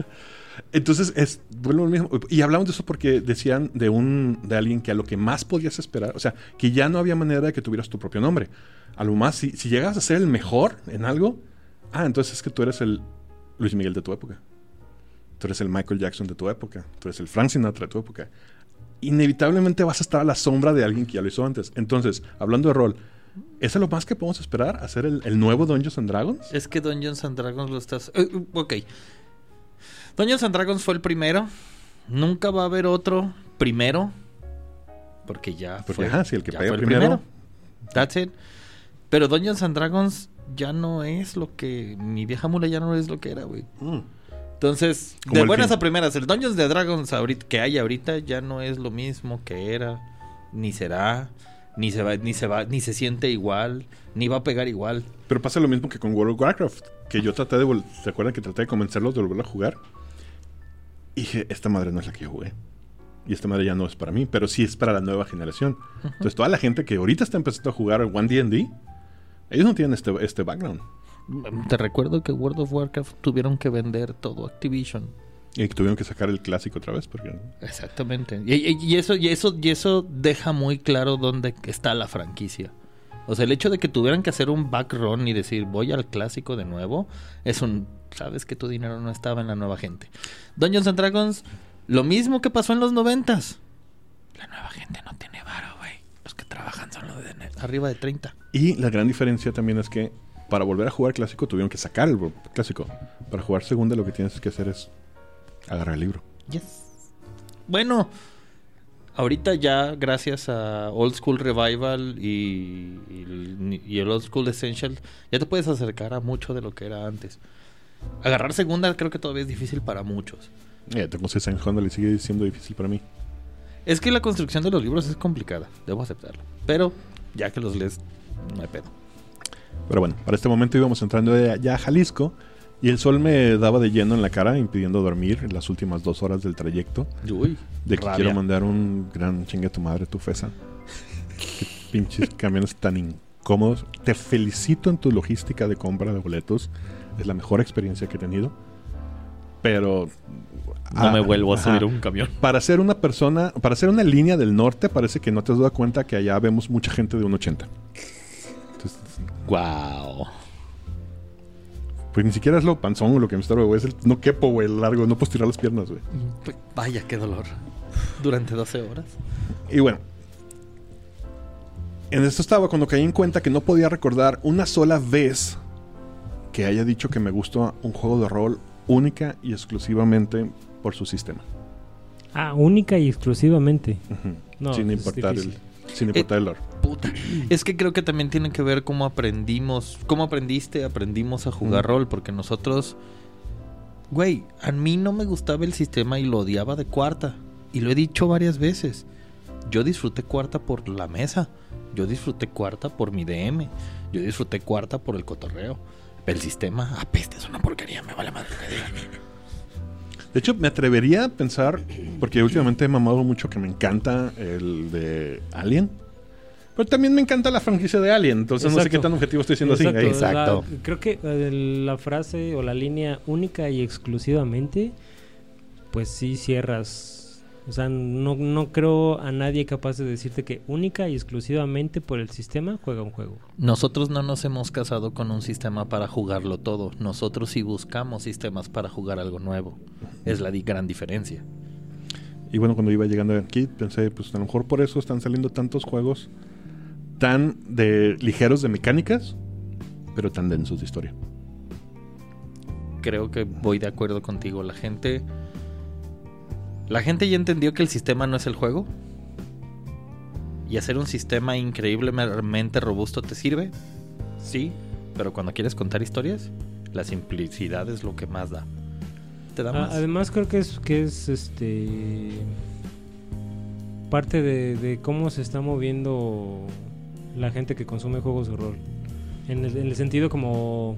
Entonces, es, vuelvo al mismo. Y hablamos de eso porque decían de un de alguien que a lo que más podías esperar, o sea, que ya no había manera de que tuvieras tu propio nombre. A lo más, si, si llegas a ser el mejor en algo, ah, entonces es que tú eres el Luis Miguel de tu época. Tú eres el Michael Jackson de tu época. Tú eres el Frank Sinatra de tu época. Inevitablemente vas a estar a la sombra de alguien que ya lo hizo antes. Entonces, hablando de rol, ¿es lo más que podemos esperar? ¿Hacer el, el nuevo Dungeons and Dragons? Es que Dungeons and Dragons lo estás. eh, ok. Dungeons and Dragons fue el primero. Nunca va a haber otro primero. Porque ya Porque, fue. ajá, el que pega primero. That's it. Pero Dungeons and Dragons ya no es lo que. Mi vieja mula ya no es lo que era, güey. Entonces, Como de buenas fin. a primeras, el Dungeons de Dragons ahorita, que hay ahorita ya no es lo mismo que era, ni será, ni se va, ni se va, ni se siente igual, ni va a pegar igual. Pero pasa lo mismo que con World of Warcraft. Que yo traté de... ¿Se acuerdan que traté de convencerlos de volver a jugar? Y dije, esta madre no es la que yo jugué. Y esta madre ya no es para mí, pero sí es para la nueva generación. Entonces, toda la gente que ahorita está empezando a jugar One D&D, ellos no tienen este, este background. Te recuerdo que World of Warcraft tuvieron que vender todo Activision. Y tuvieron que sacar el clásico otra vez porque... Exactamente. Y, y- y eso, y eso, y eso deja muy claro dónde está la franquicia. O sea, el hecho de que tuvieran que hacer un backrun y decir voy al clásico de nuevo, es un sabes que tu dinero no estaba en la nueva gente. Dungeons and Dragons, lo mismo que pasó en los noventas. La nueva gente no tiene varo, güey. Los que trabajan son los de arriba de 30. Y la gran diferencia también es que para volver a jugar clásico tuvieron que sacar el clásico. Para jugar segunda lo que tienes que hacer es agarrar el libro. Yes. Bueno, ahorita ya gracias a Old School Revival y, y el Old School Essential, ya te puedes acercar a mucho de lo que era antes. Agarrar segunda creo que todavía es difícil para muchos. Ya tengo 6 años jugando y sigue siendo difícil para mí. Es que la construcción de los libros es complicada, debo aceptarlo. Pero ya que los lees, no hay pedo. Pero bueno, para este momento íbamos entrando ya ya a Jalisco y el sol me daba de lleno en la cara, impidiendo dormir en las últimas dos horas del trayecto. Uy, De que rabia. quiero mandar un gran chingue a tu madre, tu fesa. Qué pinches camiones tan incómodos. Te felicito en tu logística de compra de boletos. Es la mejor experiencia que he tenido. Pero. No ah, me vuelvo a ajá. subir a un camión. Para ser una persona, para ser una línea del norte, parece que no te has dado cuenta que allá vemos mucha gente de 1,80. Entonces, Wow. pues ni siquiera es lo panzón o lo que me estorba, güey. Es el, no quepo, güey, el largo. No puedo estirar las piernas, güey. Vaya, qué dolor. Durante 12 horas. Y bueno, en esto estaba cuando caí en cuenta que no podía recordar una sola vez que haya dicho que me gustó un juego de rol única y exclusivamente por su sistema. Ah, única y exclusivamente. Ujú. No, sin es importar el, sin importar el lore. Puta. Es que creo que también tiene que ver cómo aprendimos, cómo aprendiste, aprendimos a jugar Mm. rol, porque nosotros, güey, a mí no me gustaba el sistema y lo odiaba de cuarta. Y lo he dicho varias veces. Yo disfruté cuarta por la mesa. Yo disfruté cuarta por mi DM. Yo disfruté cuarta por el cotorreo. El sistema, apeste, es una porquería, me vale madre. De hecho, me atrevería a pensar, porque últimamente he mamado mucho que me encanta el de Alien. Pero también me encanta la franquicia de Alien, entonces no sé qué tan objetivo estoy siendo así. Exacto, Ahí. Exacto. la- creo que eh, la frase o la línea única y exclusivamente, pues sí cierras. O sea, no, no creo a nadie capaz de decirte que única y exclusivamente por el sistema juega un juego. Nosotros no nos hemos casado con un sistema para jugarlo todo. Nosotros sí buscamos sistemas para jugar algo nuevo. Es la di- gran diferencia. Y bueno, cuando iba llegando aquí, pensé, pues a lo mejor por eso están saliendo tantos juegos tan de ligeros de mecánicas, pero tan densos de historia. Creo que voy de acuerdo contigo. La gente. La gente ya entendió que el sistema no es el juego. Y hacer un sistema increíblemente robusto te sirve. Sí, pero cuando quieres contar historias, la simplicidad es lo que más da. Te da más. además creo que es que es este parte de, de cómo se está moviendo la gente que consume juegos de rol. En el, en el sentido como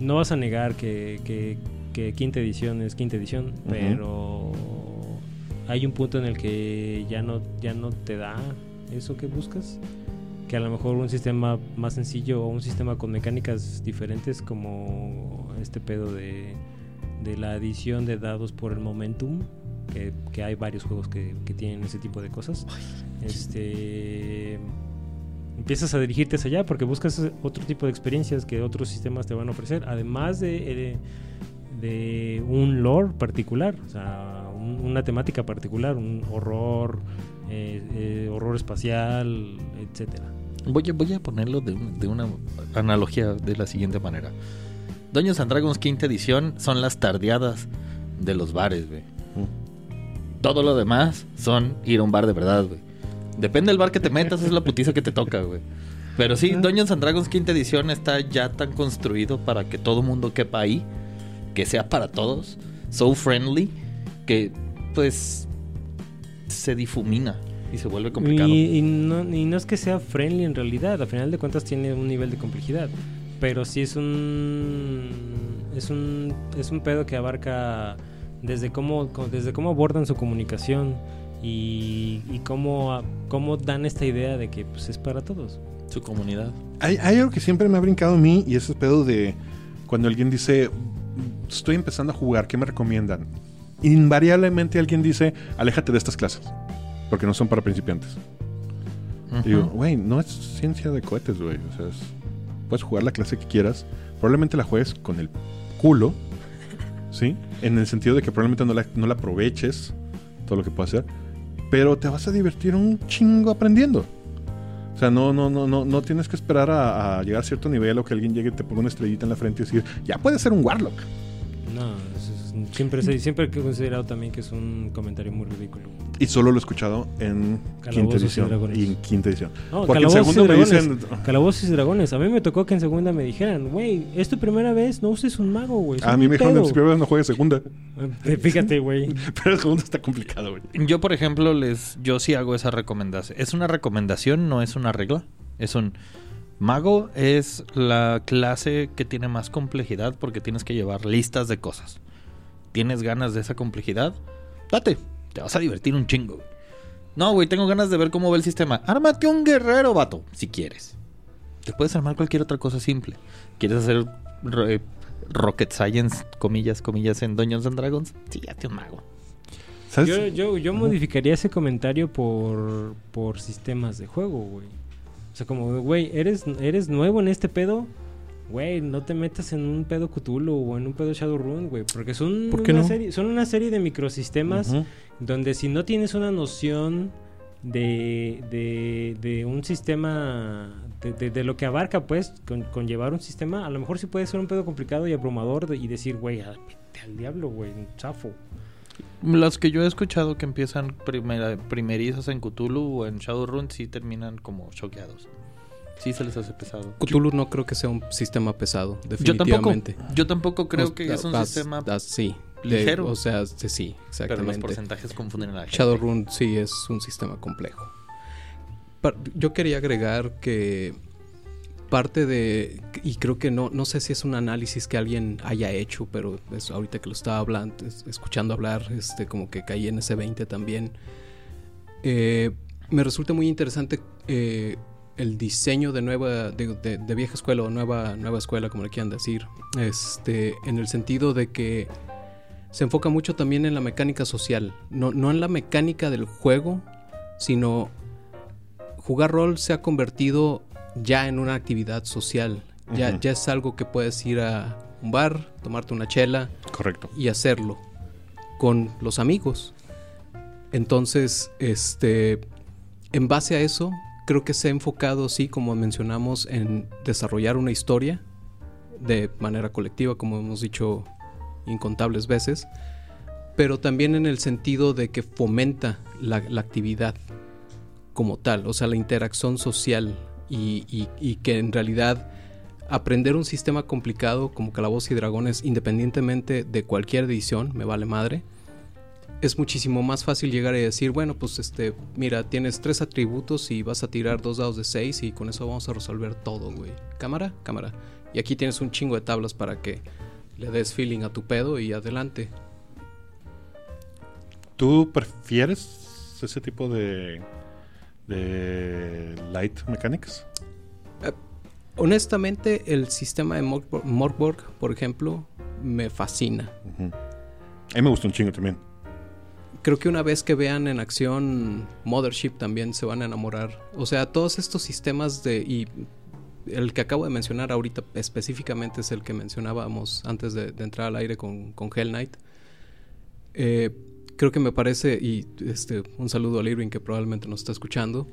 no vas a negar que, que- que quinta edición es quinta edición, pero hay un punto en el que ya no, ya no te da eso que buscas. Que a lo mejor un sistema más sencillo o un sistema con mecánicas diferentes como este pedo de, de la adición de dados por el momentum, que, que hay varios juegos que, que tienen ese tipo de cosas. Este empiezas a dirigirte hacia allá porque buscas otro tipo de experiencias que otros sistemas te van a ofrecer, además de, eh, de un lore particular, o sea, un- una temática particular, un horror, eh, eh, horror espacial, etcétera. Voy a, voy a ponerlo de, un- de una analogía de la siguiente manera. Dungeons and Dragons quinta edición son las tardeadas de los bares, güey. Todo lo demás son ir a un bar de verdad, güey. Depende del bar que te metas, es la putiza que te toca, güey. Pero sí, Dungeons and Dragons quinta edición está ya tan construido para que todo mundo quepa ahí, que sea para todos, so friendly, que pues se difumina y se vuelve complicado. Y, y no, y no es que sea friendly en realidad, a final de cuentas tiene un nivel de complejidad. Pero sí es un. Es un, es un pedo que abarca desde cómo, desde cómo abordan su comunicación y, y cómo, cómo dan esta idea de que pues, es para todos. Su comunidad. Hay, hay algo que siempre me ha brincado a mí y ese pedo de cuando alguien dice, estoy empezando a jugar, ¿qué me recomiendan? Invariablemente alguien dice, aléjate de estas clases, porque no son para principiantes. Y Digo, güey, no es ciencia de cohetes, güey. O sea, es- puedes jugar la clase que quieras. Probablemente la juegues con el culo, ¿sí? En el sentido de que probablemente no la, no la aproveches, todo lo que puedas hacer. Pero te vas a divertir un chingo aprendiendo. O sea, no, no, no, no, no tienes que esperar a, a llegar a cierto nivel o que alguien llegue y te ponga una estrellita en la frente y decir, ya puedes ser un Warlock. No, siempre, se- siempre he considerado también que es un comentario muy ridículo. Y solo lo he escuchado en quinta Calabozos edición. Y en quinta edición. No, Porque en Calabozos y segundo me Dragones. dicen. Calabozos y dragones. A mí me tocó que en segunda me dijeran, güey, es tu primera vez, no uses un mago, güey. A mí me dijeron pedo". en primera vez no juegues segunda. Eh, Fíjate, güey. Pero el segundo está complicado, güey. Yo, por ejemplo, les, yo sí hago esa recomendación. Es una recomendación, no es una regla. Es un mago es la clase que tiene más complejidad porque tienes que llevar listas de cosas. ¿Tienes ganas de esa complejidad? Date, te vas a divertir un chingo. No, güey, tengo ganas de ver cómo va el sistema. Ármate un guerrero, vato, si quieres. Te puedes armar cualquier otra cosa simple. ¿Quieres hacer eh, rocket science, comillas, comillas, en Dungeons and Dragons? Sí, hazte un mago. ¿Sabes? Yo, yo, yo modificaría ese comentario por, por sistemas de juego, güey. O sea, como, güey, ¿eres, ¿eres nuevo en este pedo? Güey, no te metas en un pedo Cthulhu o en un pedo Shadowrun, güey. Porque son, ¿Por qué una no? serie, son una serie de microsistemas donde si no tienes una noción de, de, de un sistema, de, de- de lo que abarca, pues, con, con llevar un sistema, a lo mejor sí puede ser un pedo complicado y abrumador y decir, güey, al diablo, güey, un chafo. Las que yo he escuchado que empiezan primera, primerizas en Cthulhu o en Shadowrun sí terminan como choqueados. Sí se les hace pesado. Cthulhu no creo que sea un sistema pesado, Yo tampoco, definitivamente. yo tampoco creo O- que es un das- sistema, das- sí, ligero. o sea, sí, sí, pero los exactamente. porcentajes confunden a la gente. Shadowrun sí es un sistema complejo. Yo quería agregar que parte de y creo que no no sé si es un análisis que alguien haya hecho, pero es ahorita que lo estaba hablando, es- escuchando hablar, este como que caí en ese 20 también. Eh, me resulta muy interesante eh, el diseño de nueva de, de- de vieja escuela o nueva nueva escuela como le quieran decir, este en el sentido de que se enfoca mucho también en la mecánica social, no, no en la mecánica del juego, sino jugar rol se ha convertido ya en una actividad social. Ya, ya es algo que puedes ir a un bar, tomarte una chela Correcto. y hacerlo con los amigos. Entonces, este, en base a eso, creo que se ha enfocado, sí, como mencionamos, en desarrollar una historia de manera colectiva, como hemos dicho incontables veces, pero también en el sentido de que fomenta la, la actividad como tal, o sea, la interacción social y, y- y que en realidad aprender un sistema complicado como Calabozos y Dragones, independientemente de cualquier edición, me vale madre, es muchísimo más fácil llegar y decir, bueno, pues este, mira, tienes tres atributos y vas a tirar dos dados de seis y con eso vamos a resolver todo, güey. Cámara, cámara. Y aquí tienes un chingo de tablas para que le des feeling a tu pedo y adelante. ¿Tú prefieres ese tipo de, de light mechanics? Honestamente, el sistema de Morkborg, por ejemplo, me fascina. A mí me gusta un chingo también. Creo que una vez que vean en acción Mothership también se van a enamorar. O sea, todos estos sistemas de... Y el que acabo de mencionar ahorita específicamente es el que mencionábamos antes de, de entrar al aire con, con Hell Knight. Eh, creo que me parece, y este, un saludo a Irving que probablemente nos está escuchando.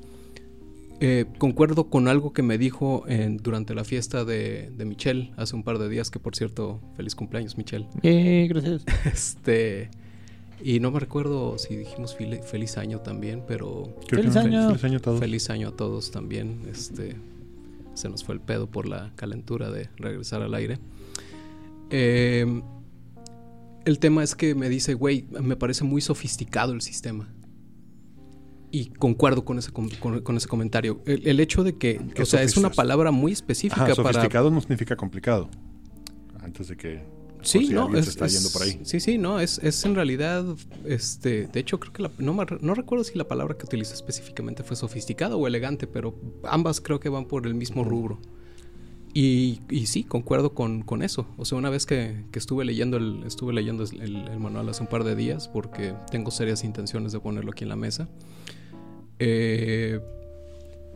Eh, concuerdo con algo que me dijo en, durante la fiesta de, de, Michelle hace un par de días, que por cierto, feliz cumpleaños, Michelle. Eh, gracias. Este. Y no me recuerdo si dijimos feliz año también, pero. Feliz año. feliz año a todos. Feliz año a todos también. Este. Se nos fue el pedo por la calentura de regresar al aire. Eh, el tema es que me dice, güey, me parece muy sofisticado el sistema. Y concuerdo con ese, con, con ese comentario. El, el, hecho de que, o sea, es una palabra muy específica Ajá, sofisticado para... no significa complicado. Antes de que sí, si no, es, se está es- yendo por ahí. Sí, sí, no, es, es en realidad, este, de hecho creo que la- no, no recuerdo si la palabra que utilizó específicamente fue sofisticado o elegante, pero ambas creo que van por el mismo rubro. Y, y sí, concuerdo con, con eso. O sea, una vez que, que estuve leyendo el, estuve leyendo el, el manual hace un par de días, porque tengo serias intenciones de ponerlo aquí en la mesa, eh,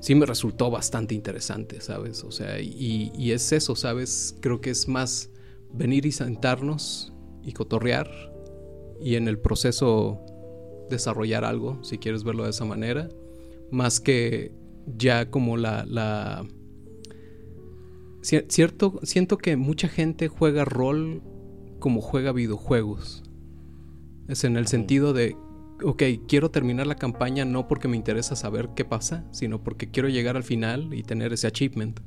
sí me resultó bastante interesante, ¿sabes? O sea, y, y es eso, ¿sabes? Creo que es más venir y sentarnos y cotorrear y en el proceso desarrollar algo, si quieres verlo de esa manera, más que ya como la... la Cier- cierto, siento que mucha gente juega rol como juega videojuegos. Es en el sentido de, ok, quiero terminar la campaña no porque me interesa saber qué pasa, sino porque quiero llegar al final y tener ese achievement.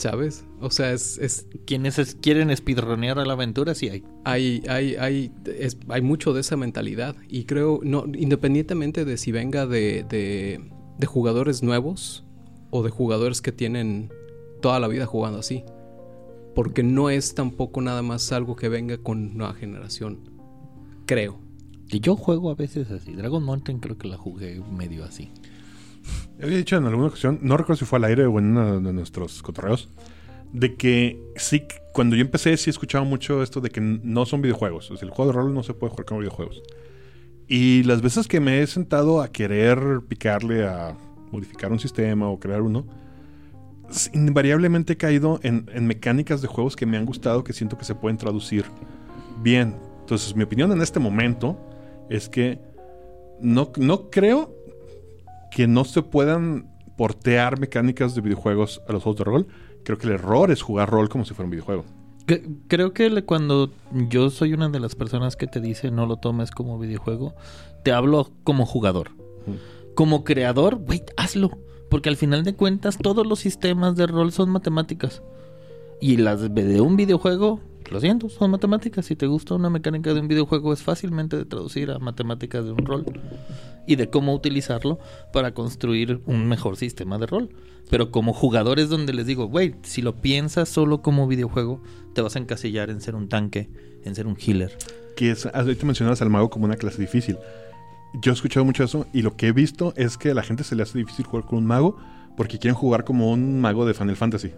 ¿Sabes? O sea, es, es Quienes es- quieren speedronear a la aventura, sí hay. hay, hay, hay, es- hay mucho de esa mentalidad. Y creo, no, independientemente de si venga de, de, de jugadores nuevos o de jugadores que tienen toda la vida jugando así. Porque no es tampoco nada más algo que venga con nueva generación. Creo. Y yo juego a veces así. Dragon Mountain creo que la jugué medio así. Había dicho en alguna ocasión, no recuerdo si fue al aire o en uno de nuestros cotorreos, de que sí, cuando yo empecé sí escuchaba mucho esto de que no son videojuegos. O sea, el juego de rol no se puede jugar como videojuegos. Y las veces que me he sentado a querer picarle a modificar un sistema o crear uno, invariablemente he caído en, en mecánicas de juegos que me han gustado que siento que se pueden traducir bien. Entonces, mi opinión en este momento es que no, no creo que no se puedan portear mecánicas de videojuegos a los juegos de rol. Creo que el error es jugar rol como si fuera un videojuego. Creo que cuando yo soy una de las personas que te dice no lo tomes como videojuego, te hablo como jugador. Como creador, güey, hazlo. Porque al final de cuentas todos los sistemas de rol son matemáticas. Y las de un videojuego, lo siento, son matemáticas. Si te gusta una mecánica de un videojuego es fácilmente de traducir a matemáticas de un rol. Y de cómo utilizarlo para construir un mejor sistema de rol. Pero como jugador es donde les digo, güey, si lo piensas solo como videojuego, te vas a encasillar en ser un tanque, en ser un healer. Que es, ahorita mencionabas al mago como una clase difícil. Yo he escuchado mucho eso y lo que he visto es que a la gente se le hace difícil jugar con un mago porque quieren jugar como un mago de Final Fantasy.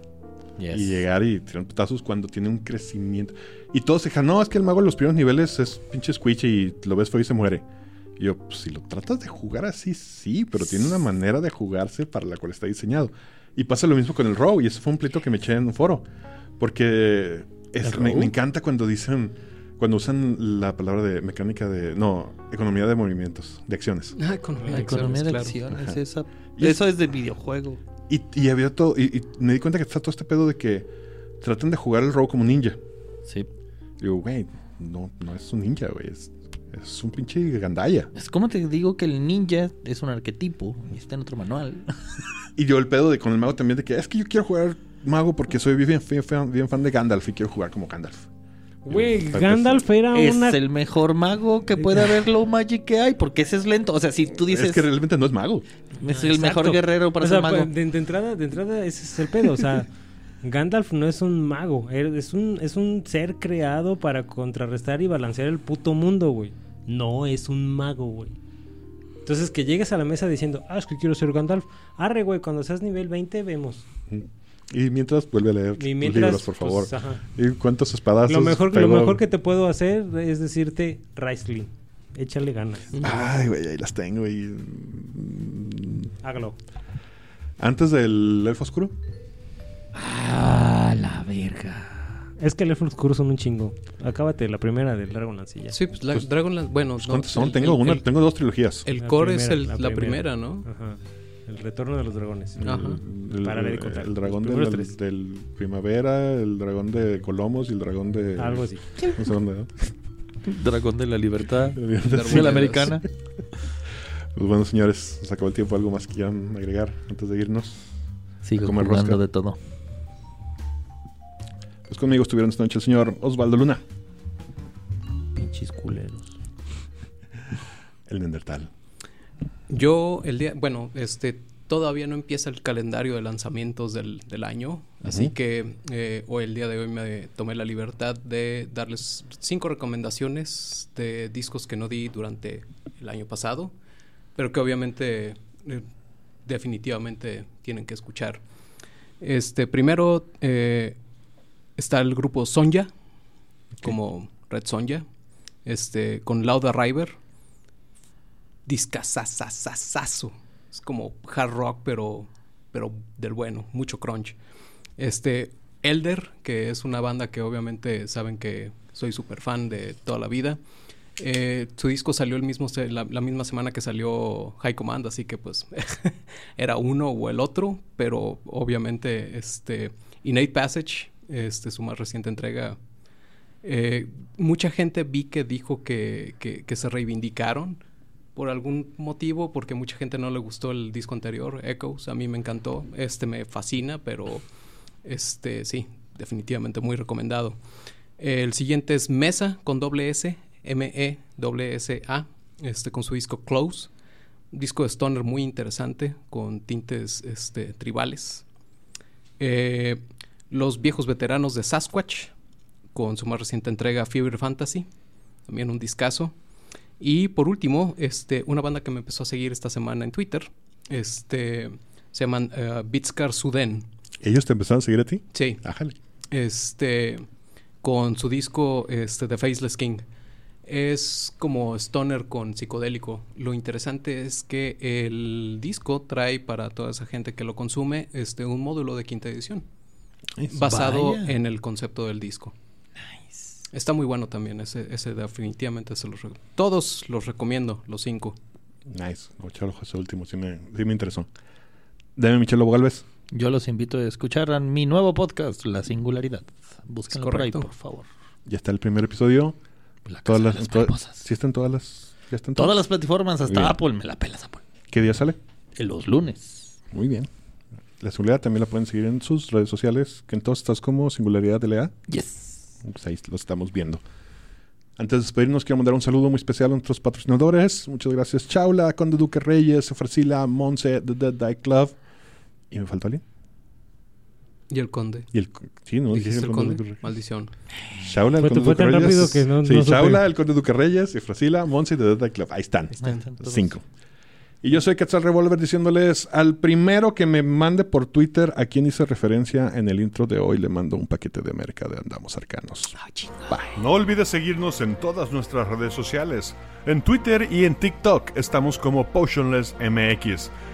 Y llegar y tirar putazos cuando tiene un crecimiento. Y todos se dejan, no, es que el mago en los primeros niveles es pinche squishy y lo ves feo y se muere. Y yo, pues si lo tratas de jugar así, sí, pero tiene una manera de jugarse para la cual está diseñado. Y pasa lo mismo con el Row, y ese fue un pleito que me eché en un foro. Porque es- ¿El me, me encanta cuando dicen, cuando usan la palabra de mecánica de, no, economía de movimientos, de acciones. Ah, economía de economía de acciones, esa, Y es- eso es de videojuego. Y, y había todo, y, y me di cuenta que está todo este pedo de que tratan de jugar el Row como ninja. Sí. Digo, güey, no, no es un ninja, güey. Es, es un pinche gandalla. Es como te digo que el ninja es un arquetipo y está en otro manual. Y yo el pedo de con el mago también de que es que yo quiero jugar mago porque soy bien, bien, fan- bien fan de Gandalf y quiero jugar como Gandalf. Güey, Para Gandalf era es una... el mejor mago que puede haber low magic que hay, porque ese es lento. O sea, si tú dices es que realmente no es mago. Es el Exacto. mejor guerrero para O sea, ser mago. pues, De, de entrada, de entrada, ese es el pedo. O sea, Gandalf no es un mago. Es un, es un ser creado para contrarrestar y balancear el puto mundo, güey. No es un mago, güey. Entonces, que llegues a la mesa diciendo, ah, es que quiero ser Gandalf. Arre, güey, cuando seas nivel 20, vemos. Y mientras vuelve a leer Y mientras, libros, por favor. pues, ajá. ¿Y cuántos espadazos? Lo mejor, lo mejor que te puedo hacer es decirte, Raistlin, échale ganas. Ay, güey, ahí las tengo. Y... Hágalo. Antes del elfo oscuro. la verga. Es que el Elfo Oscuro son un chingo. Acábate la primera del Dragonlance y ya. Sí, pues la Pues, Dragonlance, bueno, no, ¿Cuántas son? el- tengo, el- una, el- tengo dos trilogías. El La core es primera, el- la la, primera. primera, ¿no? Ajá. El retorno de los dragones. Ajá. El, Para de el- contar. el dragón del, del Primavera, el dragón de Colomos y el dragón de... Algo así. No sé dónde, ¿no? Dragón de la libertad. De De la americana. Pues bueno, señores, nos acabó el tiempo. ¿Algo más que quieran agregar antes de irnos? Sigo Comer jugando rosca. de todo. Pues conmigo estuvieron esta noche el señor Osvaldo Luna, Pinches culeros. el Nendertal. Yo, el día, bueno, este, todavía no empieza el calendario de lanzamientos del, del año, así que eh, hoy, el día de hoy, me tomé la libertad de darles cinco recomendaciones de discos que no di durante el año pasado, pero que obviamente, eh, definitivamente tienen que escuchar. Este, primero eh, está el grupo Sonja, como Red Sonja, este, con Loud Arriver discazazazazazo. Es como hard rock, pero, pero del bueno, mucho crunch. Este, Elder, que es una banda que obviamente saben que soy súper fan de toda la vida. Eh, su disco salió el mismo la misma semana que salió High Command, así que pues era uno o el otro, pero obviamente este Innate Passage, este su más reciente entrega, eh, mucha gente vi que dijo que, que- que se reivindicaron por algún motivo, porque mucha gente no le gustó el disco anterior, Echoes. A mí me encantó, este me fascina, pero este sí, definitivamente muy recomendado. El siguiente es Mesa con doble S, M-E-S-S-A, este, con su disco Close. Un disco de Stoner muy interesante, con tintes este, tribales. Eh, los viejos veteranos de Sasquatch, con su más reciente entrega Fever Fantasy, también un discazo. Y por último, este, una banda que me empezó a seguir esta semana en Twitter, este, se llaman eh, Bitskar Suden. ¿Ellos te empezaron a seguir a ti? Sí, Ájale. este, con su disco este, The Faceless King. Es como stoner con psicodélico. Lo interesante es que el disco trae para toda esa gente que lo consume este, un módulo de quinta edición basado Vaya. en el concepto del disco. Está muy bueno también, ese, ese definitivamente se los todos los recomiendo, los cinco. Nice. A ese último, sí me, sí me interesó. Deme Michel Lobo Galvez. Yo los invito a escuchar a mi nuevo podcast, La Singularidad. Búsquenlo por ahí, correcto. por favor. Ya está el primer episodio. La casa Todas de las, mariposas. sí están todas las... ¿Ya están Todas todas? las plataformas, hasta bien. Apple. Me la pelas, Apple. ¿Qué día sale? Los lunes. Muy bien. La Singularidad también la pueden seguir en sus redes sociales, que entonces estás como Singularidad de Lea. Yes. Pues ahí lo estamos viendo. Antes de despedirnos, quiero mandar un saludo muy especial a nuestros patrocinadores. Muchas gracias, Chaula, Conde Duque Reyes, Frasila, Monse, The Dead Die Club. ¿Y me faltó alguien? Y el conde. Y el... Sí, no, ¿Dijiste el conde? Maldición. Shaula, el Conde fue Duque tan Reyes. rápido que no- Sí, no. Shaula, el Conde Duque Reyes, Frasila, Monse y The Dead Club. Ahí están. Cinco. Y yo soy Quetzal Revolver diciéndoles al primero que me mande por Twitter a quien hice referencia en el intro de hoy, le mando un paquete de merca de Andamos Arcanos. No olvides seguirnos en todas nuestras redes sociales. En Twitter y en TikTok estamos como Potionless MX.